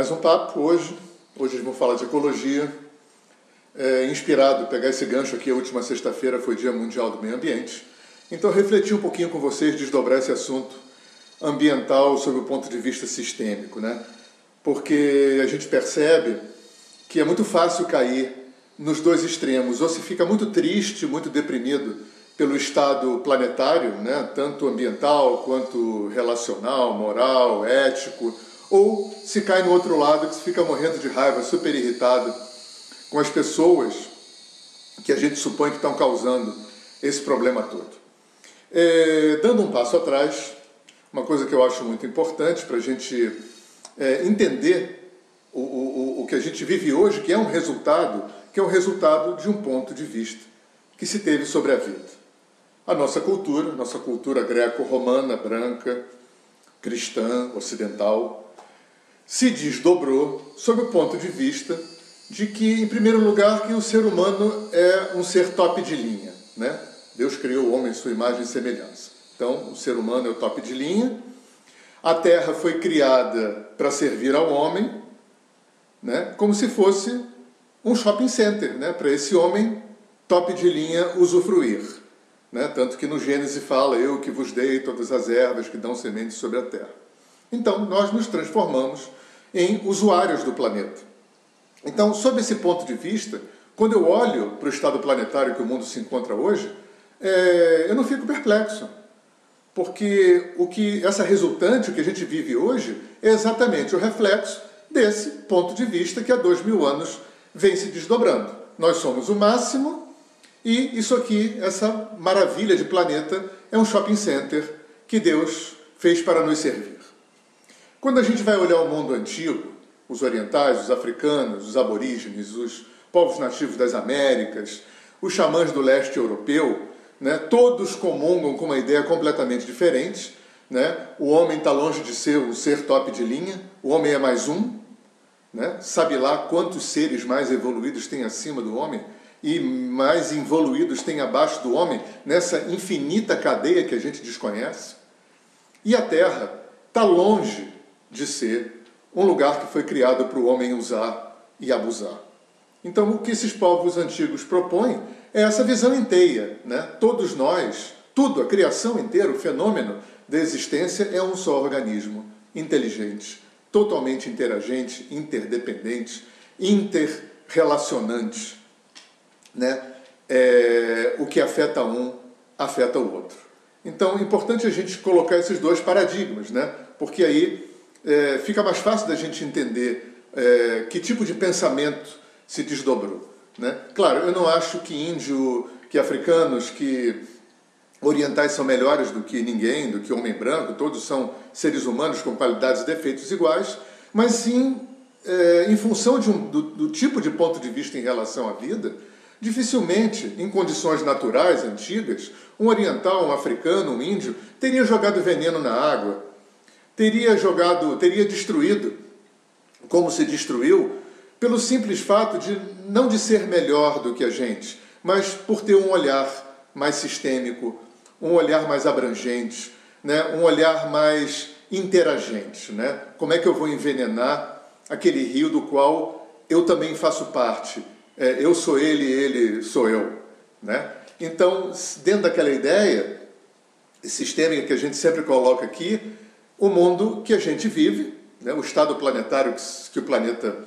Mais um papo hoje. Hoje vamos falar de ecologia. É, inspirado, pegar esse gancho aqui, a última sexta-feira foi Dia Mundial do Meio Ambiente. Então, refletir um pouquinho com vocês, desdobrar esse assunto ambiental sob o ponto de vista sistêmico, né? Porque a gente percebe que é muito fácil cair nos dois extremos, ou se fica muito triste, muito deprimido pelo estado planetário, né, tanto ambiental quanto relacional, moral, ético, ou se cai no outro lado que se fica morrendo de raiva, super irritado com as pessoas que a gente supõe que estão causando esse problema todo. É, dando um passo atrás, uma coisa que eu acho muito importante para a gente é, entender o, o, o que a gente vive hoje, que é um resultado, que é um resultado de um ponto de vista que se teve sobre a vida. A nossa cultura, nossa cultura greco-romana, branca, cristã, ocidental, se desdobrou sob o ponto de vista de que, em primeiro lugar, que o ser humano é um ser top de linha, né? Deus criou o homem em sua imagem e semelhança. Então, o ser humano é o top de linha. A Terra foi criada para servir ao homem, né? como se fosse um shopping center, né? para esse homem top de linha usufruir. Né? Tanto que no Gênesis fala, eu que vos dei todas as ervas que dão sementes sobre a terra. Então, nós nos transformamos em usuários do planeta. Então, sob esse ponto de vista, quando eu olho para o estado planetário que o mundo se encontra hoje, é, eu não fico perplexo. Porque o que essa resultante, o que a gente vive hoje, é exatamente o reflexo desse ponto de vista que há dois mil anos vem se desdobrando. Nós somos o máximo e isso aqui, essa maravilha de planeta, é um shopping center que Deus fez para nos servir. Quando a gente vai olhar o mundo antigo, os orientais, os africanos, os aborígenes, os povos nativos das Américas, os xamãs do leste europeu, né, todos comungam com uma ideia completamente diferente. Né? O homem está longe de ser o ser top de linha, o homem é mais um, né? Sabe lá quantos seres mais evoluídos tem acima do homem e mais evoluídos tem abaixo do homem nessa infinita cadeia que a gente desconhece? E a Terra está longe de ser um lugar que foi criado para o homem usar e abusar. Então, o que esses povos antigos propõem é essa visão inteira. Né? Todos nós, tudo, a criação inteira, o fenômeno da existência é um só organismo inteligente, totalmente interagente, interdependente, interrelacionante. Né? É, o que afeta um afeta o outro. Então, é importante a gente colocar esses dois paradigmas, né? porque aí é, fica mais fácil da gente entender é, que tipo de pensamento se desdobrou. Né? Claro, eu não acho que índio, que africanos, que orientais são melhores do que ninguém, do que homem branco, todos são seres humanos com qualidades e defeitos iguais, mas sim, é, em função um, do, do tipo de ponto de vista em relação à vida, dificilmente, em condições naturais antigas, um oriental, um africano, um índio teria jogado veneno na água, teria jogado, teria destruído, como se destruiu, pelo simples fato de não de ser melhor do que a gente, mas por ter um olhar mais sistêmico, um olhar mais abrangente, né? um olhar mais interagente. Né? Como é que eu vou envenenar aquele rio do qual eu também faço parte? É, eu sou ele, ele sou eu. Né? Então, dentro daquela ideia sistêmica que a gente sempre coloca aqui, o mundo que a gente vive, né? o estado planetário que, o planeta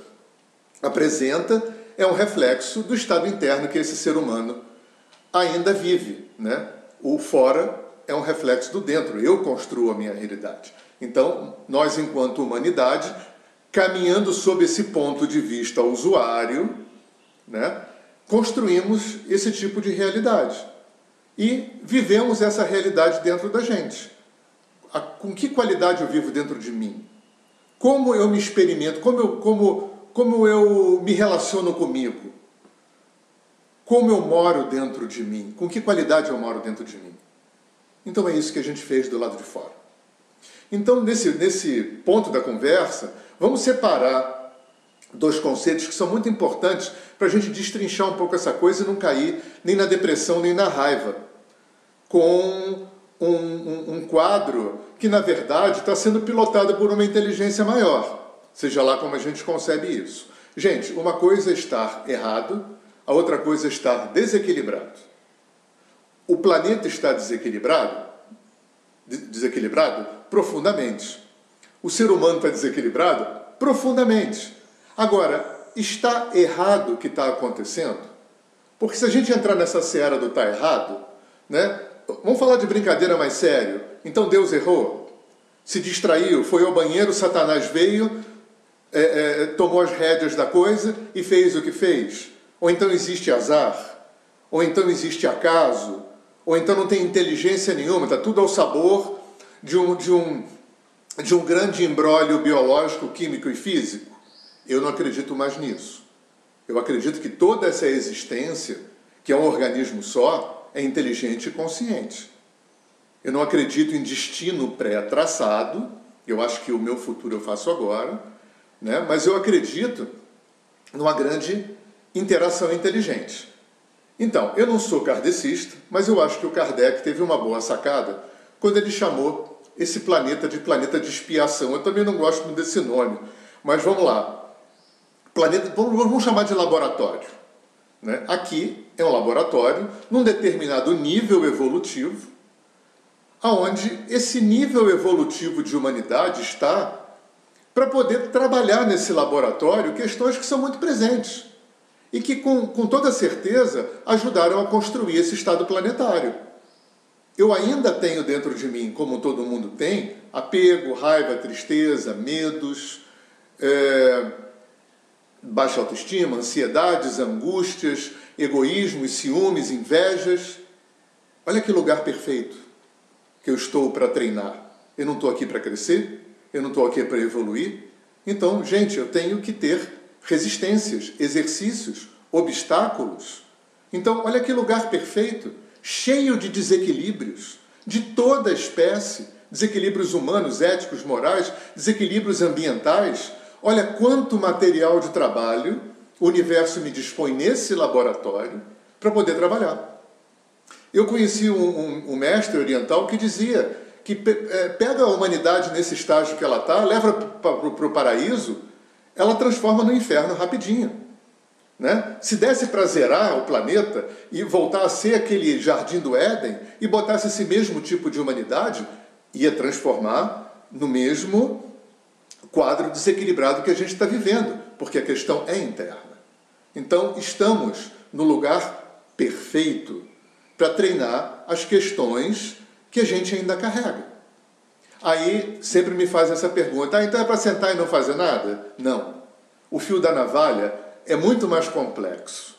apresenta, é um reflexo do estado interno que esse ser humano ainda vive. Né? O fora é um reflexo do dentro, eu construo a minha realidade. Então, nós, enquanto humanidade, caminhando sob esse ponto de vista usuário, né, construímos esse tipo de realidade. E vivemos essa realidade dentro da gente. A, com que qualidade eu vivo dentro de mim? Como eu me experimento? Como eu, como, como eu me relaciono comigo? Como eu moro dentro de mim? Com que qualidade eu moro dentro de mim? Então é isso que a gente fez do lado de fora. Então, nesse, nesse ponto da conversa, vamos separar dois conceitos que são muito importantes para a gente destrinchar um pouco essa coisa e não cair nem na depressão nem na raiva. Com um, um, um quadro que, na verdade, está sendo pilotado por uma inteligência maior. seja lá como a gente concebe isso. Gente, uma coisa é estar errado, a outra coisa é estar desequilibrado. O planeta está desequilibrado? Desequilibrado? Profundamente. O ser humano está desequilibrado? Profundamente. Agora, está errado o que está acontecendo? Porque se a gente entrar nessa seara do está errado, né? Vamos falar de brincadeira mais sério. Então Deus errou? Se distraiu, foi ao banheiro, Satanás veio, é, é, tomou as rédeas da coisa e fez o que fez. Ou então existe azar, ou então existe acaso, ou então não tem inteligência nenhuma, está tudo ao sabor de um, de um, de um grande embrólio biológico, químico e físico. Eu não acredito mais nisso. Eu acredito que toda essa existência, que é um organismo só, é inteligente e consciente. Eu não acredito em destino pré-traçado, eu acho que o meu futuro eu faço agora, né? mas eu acredito numa grande interação inteligente. Então, eu não sou kardecista, mas eu acho que o Kardec teve uma boa sacada quando ele chamou esse planeta de planeta de expiação. Eu também não gosto muito desse nome, mas vamos lá planeta, vamos chamar de laboratório. Né? Aqui é um laboratório num determinado nível evolutivo, aonde esse nível evolutivo de humanidade está para poder trabalhar nesse laboratório questões que são muito presentes e que, com, com toda certeza, ajudaram a construir esse estado planetário. Eu ainda tenho dentro de mim, como todo mundo tem, apego, raiva, tristeza, medos, é, baixa autoestima, ansiedades, angústias, egoísmos, ciúmes, invejas. Olha que lugar perfeito que eu estou para treinar. Eu não estou aqui para crescer, eu não estou aqui para evoluir. Então, gente, eu tenho que ter resistências, exercícios, obstáculos. Então, olha que lugar perfeito, cheio de desequilíbrios de toda espécie, desequilíbrios humanos, éticos, morais, desequilíbrios ambientais, Olha quanto material de trabalho o universo me dispõe nesse laboratório para poder trabalhar. Eu conheci um, um, um, mestre oriental que dizia que é, pega a humanidade nesse estágio que ela está, leva para o paraíso, ela transforma no inferno rapidinho. Né? Se desse para zerar o planeta e voltar a ser aquele jardim do Éden e botasse esse mesmo tipo de humanidade, ia transformar no mesmo quadro desequilibrado que a gente está vivendo, porque a questão é interna. Então, estamos no lugar perfeito para treinar as questões que a gente ainda carrega. Aí sempre me faz essa pergunta: ah, então é para sentar e não fazer nada? Não. O fio da navalha é muito mais complexo.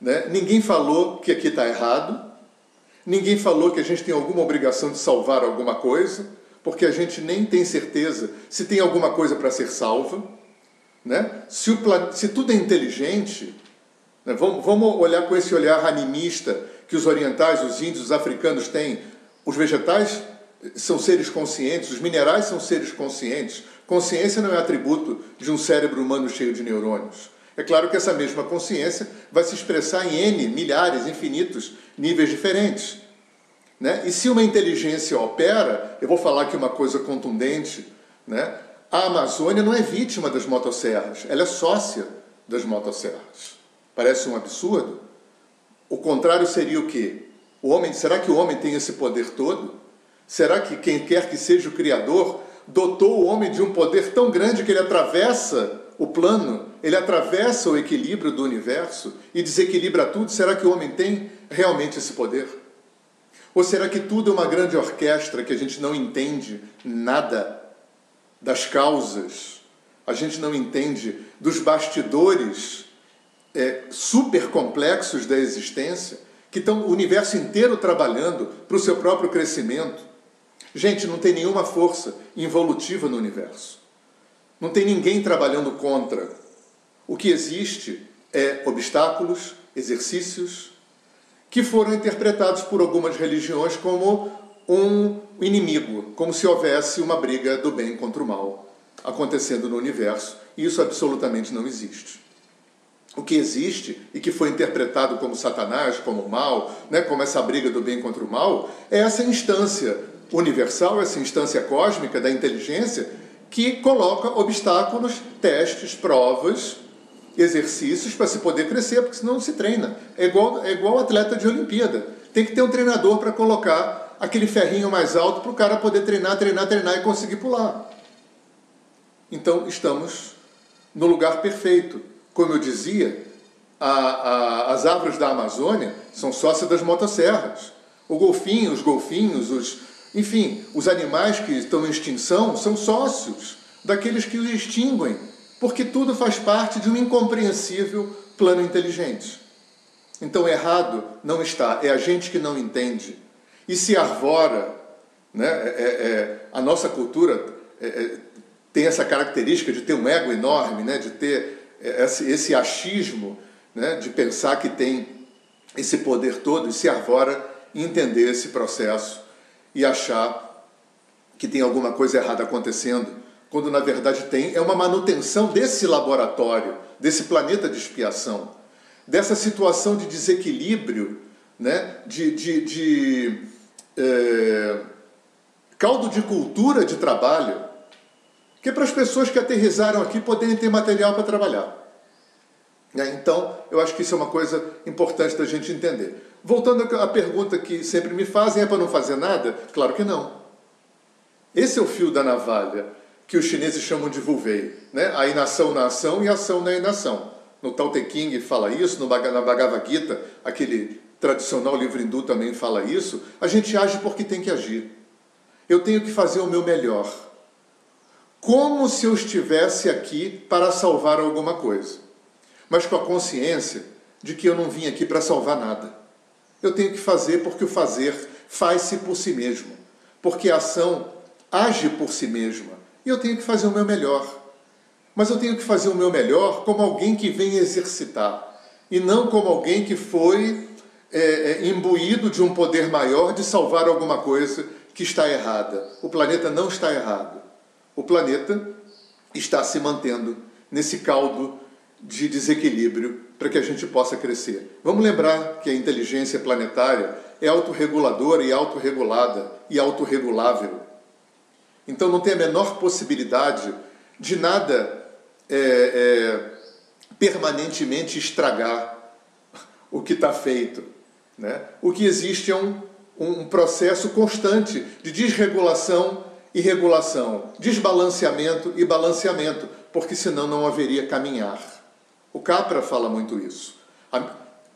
Né? Ninguém falou que aqui está errado, ninguém falou que a gente tem alguma obrigação de salvar alguma coisa porque a gente nem tem certeza se tem alguma coisa para ser salva. Né? Se, o, se tudo é inteligente, né? vamos, vamos olhar com esse olhar animista que os orientais, os índios, os africanos têm. Os vegetais são seres conscientes, os minerais são seres conscientes. Consciência não é atributo de um cérebro humano cheio de neurônios. É claro que essa mesma consciência vai se expressar em N, milhares, infinitos níveis diferentes. Né? E se uma inteligência opera, eu vou falar aqui uma coisa contundente, né? a Amazônia não é vítima das motosserras, ela é sócia das motosserras. Parece um absurdo? O contrário seria o quê? O homem, será que o homem tem esse poder todo? Será que quem quer que seja o Criador dotou o homem de um poder tão grande que ele atravessa o plano, ele atravessa o equilíbrio do universo e desequilibra tudo? Será que o homem tem realmente esse poder? Ou será que tudo é uma grande orquestra que a gente não entende nada das causas? A gente não entende dos bastidores é, super complexos da existência, que estão o universo inteiro trabalhando para o seu próprio crescimento? Gente, não tem nenhuma força involutiva no universo. Não tem ninguém trabalhando contra. O que existe é obstáculos, exercícios, que foram interpretados por algumas religiões como um inimigo, como se houvesse uma briga do bem contra o mal acontecendo no universo. E isso absolutamente não existe. O que existe e que foi interpretado como Satanás, como mal, né, como essa briga do bem contra o mal, é essa instância universal, essa instância cósmica da inteligência que coloca obstáculos, testes, provas, exercícios para se poder crescer, porque senão não se treina. É igual, é igual atleta de Olimpíada. Tem que ter um treinador para colocar aquele ferrinho mais alto para o cara poder treinar, treinar, treinar e conseguir pular. Então estamos no lugar perfeito. Como eu dizia, a, a, as árvores da Amazônia são sócias das motosserras. O golfinho, os golfinhos, os, enfim, os animais que estão em extinção são sócios daqueles que os extinguem, porque tudo faz parte de um incompreensível plano inteligente. Então, errado não está, é a gente que não entende. E se arvora, né, é, é, é a nossa cultura é, é, tem essa característica de ter um ego enorme, né, de ter é, esse, esse achismo, né, de pensar que tem esse poder todo e se arvora entender esse processo e achar que tem alguma coisa errada acontecendo, quando na verdade tem, é uma manutenção desse laboratório, desse planeta de expiação, dessa situação de desequilíbrio, né, de, de, de é, caldo de cultura de trabalho, que é para as pessoas que aterrizaram aqui poderem ter material para trabalhar. Né? Então, eu acho que isso é uma coisa importante da gente entender. Voltando à pergunta que sempre me fazem, é para não fazer nada? Claro que não. Esse é o fio da navalha que os chineses chamam de Wuvei, né? a inação na ação e a ação na inação. No Tao Te Ching fala isso, no, na Bhagavad Gita, aquele tradicional livro hindu também fala isso. A gente age porque tem que agir. Eu tenho que fazer o meu melhor. Como se eu estivesse aqui para salvar alguma coisa. Mas com a consciência de que eu não vim aqui para salvar nada. Eu tenho que fazer porque o fazer faz-se por si mesmo, porque a ação age por si mesma. E eu tenho que fazer o meu melhor. Mas eu tenho que fazer o meu melhor como alguém que vem exercitar, e não como alguém que foi é, é, imbuído de um poder maior de salvar alguma coisa que está errada. O planeta não está errado. O planeta está se mantendo nesse caldo de desequilíbrio para que a gente possa crescer. Vamos lembrar que a inteligência planetária é autorreguladora e autorregulada e autorregulável. Então não tem a menor possibilidade de nada é, é, permanentemente estragar o que está feito. Né? O que existe é um, um processo constante de desregulação e regulação, desbalanceamento e balanceamento, porque senão não haveria caminhar. O Capra fala muito isso.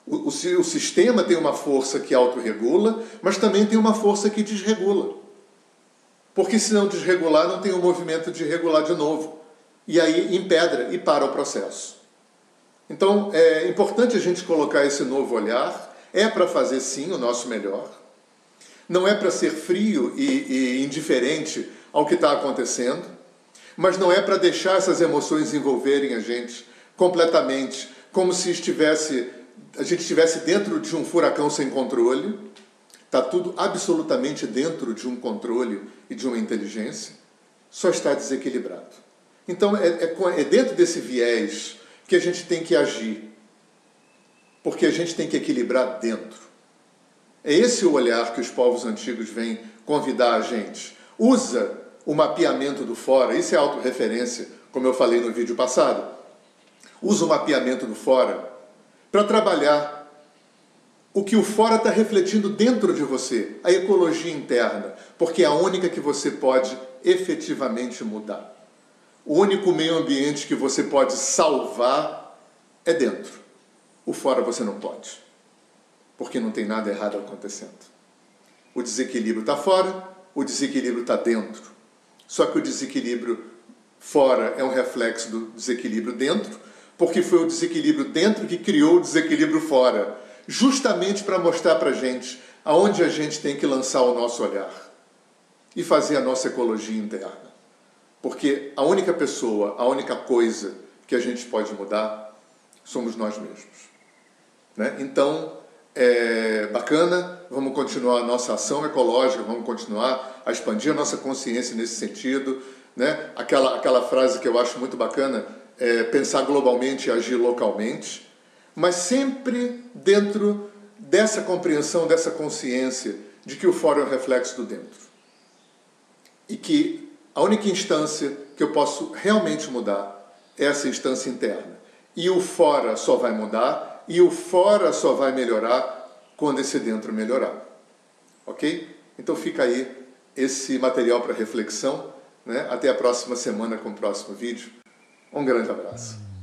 O, o, o sistema tem uma força que autorregula, mas também tem uma força que desregula. Porque se não desregular, não tem o um movimento de regular de novo. E aí empedra e para o processo. Então é importante a gente colocar esse novo olhar. É para fazer sim o nosso melhor. Não é para ser frio e, e indiferente ao que está acontecendo, mas não é para deixar essas emoções envolverem a gente completamente, como se estivesse a gente estivesse dentro de um furacão sem controle. Está tudo absolutamente dentro de um controle e de uma inteligência. Só está desequilibrado. Então é, é, é dentro desse viés que a gente tem que agir, porque a gente tem que equilibrar dentro. É esse o olhar que os povos antigos vêm convidar a gente. Usa o mapeamento do fora, isso é autorreferência, como eu falei no vídeo passado usa o mapeamento do fora para trabalhar o que o fora está refletindo dentro de você, a ecologia interna, porque é a única que você pode efetivamente mudar. O único meio ambiente que você pode salvar é dentro. O fora você não pode, porque não tem nada errado acontecendo. O desequilíbrio está fora, o desequilíbrio está dentro. Só que o desequilíbrio fora é um reflexo do desequilíbrio dentro, porque foi o desequilíbrio dentro que criou o desequilíbrio fora, justamente para mostrar para a gente aonde a gente tem que lançar o nosso olhar e fazer a nossa ecologia interna. Porque a única pessoa, a única coisa que a gente pode mudar somos nós mesmos. Né? Então, é bacana, vamos continuar a nossa ação ecológica, vamos continuar a expandir a nossa consciência nesse sentido. Né? Aquela, aquela frase que eu acho muito bacana, é, pensar globalmente e agir localmente, mas sempre dentro dessa compreensão, dessa consciência de que o fora é um reflexo do dentro. E que A única instância que eu posso realmente mudar é essa instância interna. E o fora só vai mudar, e o fora só vai melhorar quando esse dentro melhorar. Ok? Então fica aí esse material para reflexão. Né? Até a próxima semana com o próximo vídeo. Um grande abraço.